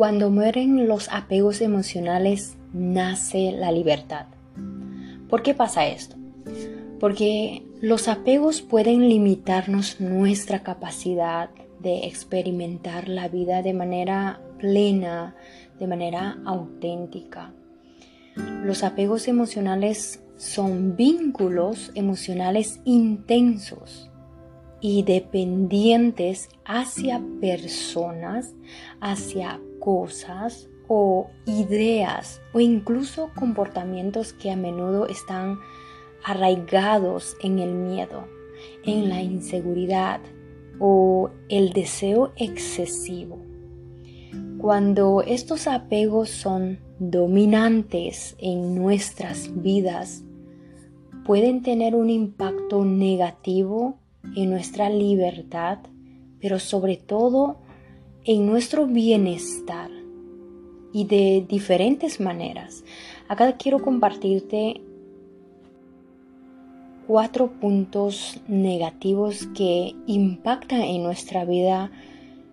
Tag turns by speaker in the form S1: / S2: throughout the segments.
S1: Cuando mueren los apegos emocionales, nace la libertad. ¿Por qué pasa esto? Porque los apegos pueden limitarnos nuestra capacidad de experimentar la vida de manera plena, de manera auténtica. Los apegos emocionales son vínculos emocionales intensos y dependientes hacia personas, hacia cosas o ideas o incluso comportamientos que a menudo están arraigados en el miedo, en la inseguridad o el deseo excesivo. Cuando estos apegos son dominantes en nuestras vidas, pueden tener un impacto negativo en nuestra libertad, pero sobre todo en nuestro bienestar y de diferentes maneras. Acá quiero compartirte cuatro puntos negativos que impactan en nuestra vida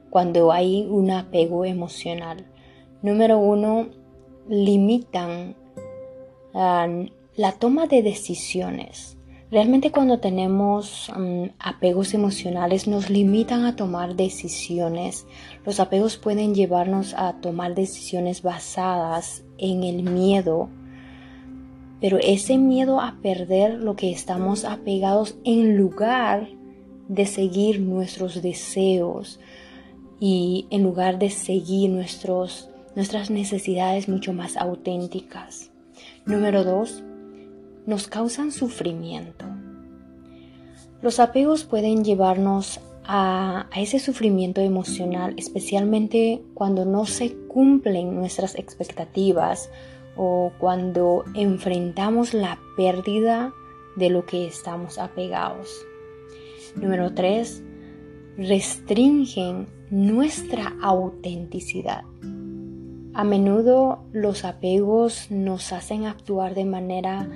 S1: cuando hay un apego emocional. Número uno, limitan ah, la toma de decisiones. Realmente cuando tenemos mm, apegos emocionales nos limitan a tomar decisiones. Los apegos pueden llevarnos a tomar decisiones basadas en el miedo, pero ese miedo a perder lo que estamos apegados en lugar de seguir nuestros deseos y en lugar de seguir nuestros, nuestras necesidades mucho más auténticas. Número dos, nos causan sufrimiento. Los apegos pueden llevarnos a, ese sufrimiento emocional, especialmente cuando no se cumplen nuestras expectativas o cuando enfrentamos la pérdida de lo que estamos apegados. Número 3. Restringen nuestra autenticidad. A menudo los apegos nos hacen actuar de manera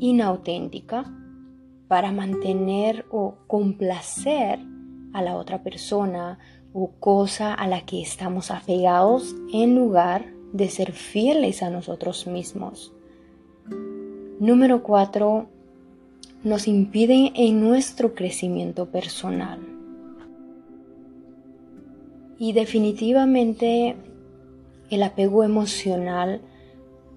S1: inauténtica para mantener o complacer a la otra persona o cosa a la que estamos apegados en lugar de ser fieles a nosotros mismos. Número 4. Nos impiden en nuestro crecimiento personal. Y definitivamente el apego emocional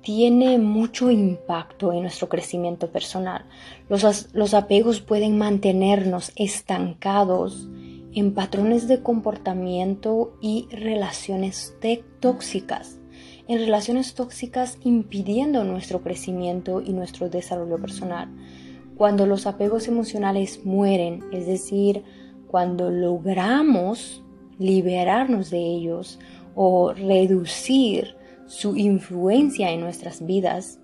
S1: tiene mucho impacto en nuestro crecimiento personal. Los, apegos pueden mantenernos estancados en patrones de comportamiento y relaciones tóxicas, en relaciones tóxicas impidiendo nuestro crecimiento y nuestro desarrollo personal. Cuando los apegos emocionales mueren, es decir, cuando logramos liberarnos de ellos o reducir su influencia en nuestras vidas,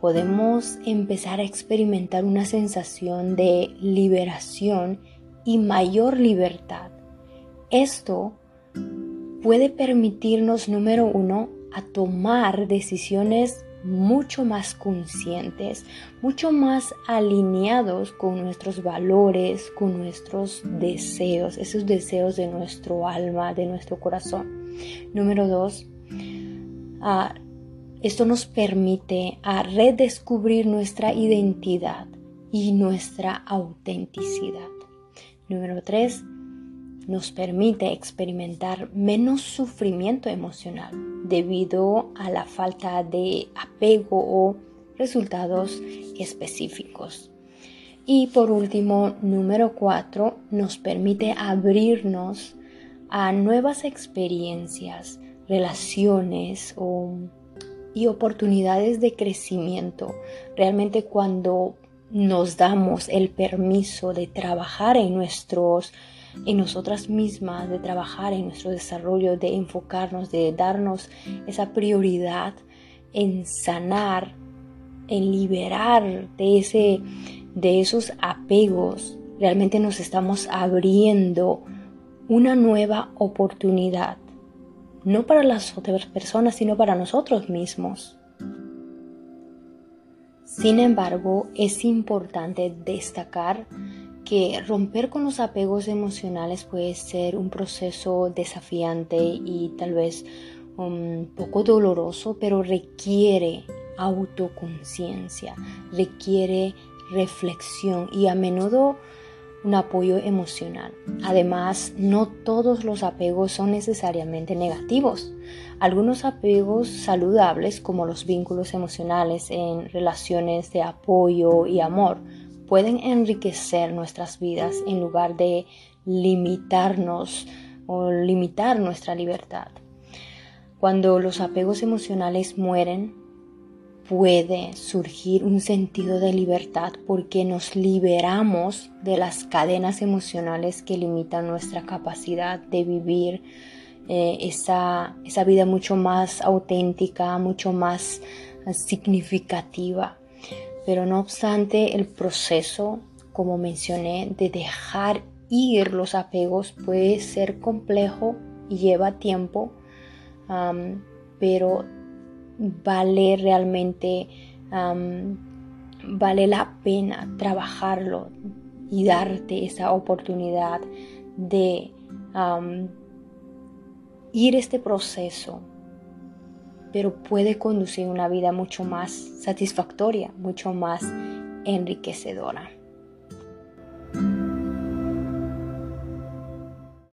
S1: podemos empezar a experimentar una sensación de liberación y mayor libertad. Esto puede permitirnos, número uno, a tomar decisiones mucho más conscientes, mucho más alineados con nuestros valores, con nuestros deseos, esos deseos de nuestro alma, de nuestro corazón. Número dos, esto nos permite a redescubrir nuestra identidad y nuestra autenticidad. Número tres, nos permite experimentar menos sufrimiento emocional debido a la falta de apego o resultados específicos. Y por último, número cuatro, nos permite abrirnos a nuevas experiencias relaciones y oportunidades de crecimiento. Realmente cuando nos damos el permiso de trabajar en nuestros en nosotras mismas, de trabajar en nuestro desarrollo, de enfocarnos, de darnos esa prioridad en sanar, en liberar de ese de esos apegos, realmente nos estamos abriendo una nueva oportunidad no para las otras personas, sino para nosotros mismos. Sin embargo, es importante destacar que romper con los apegos emocionales puede ser un proceso desafiante y tal vez un poco doloroso, pero requiere autoconciencia, requiere reflexión y a menudo un apoyo emocional. Además, no todos los apegos son necesariamente negativos. Algunos apegos saludables, como los vínculos emocionales en relaciones de apoyo y amor, pueden enriquecer nuestras vidas en lugar de limitarnos o limitar nuestra libertad. Cuando los apegos emocionales mueren, puede surgir un sentido de libertad porque nos liberamos de las cadenas emocionales que limitan nuestra capacidad de vivir eh, esa, esa vida mucho más auténtica, mucho más eh, significativa. Pero no obstante, el proceso, como mencioné, de dejar ir los apegos puede ser complejo y lleva tiempo, pero vale realmente, vale la pena trabajarlo y darte esa oportunidad de ir este proceso, pero puede conducir una vida mucho más satisfactoria, mucho más enriquecedora.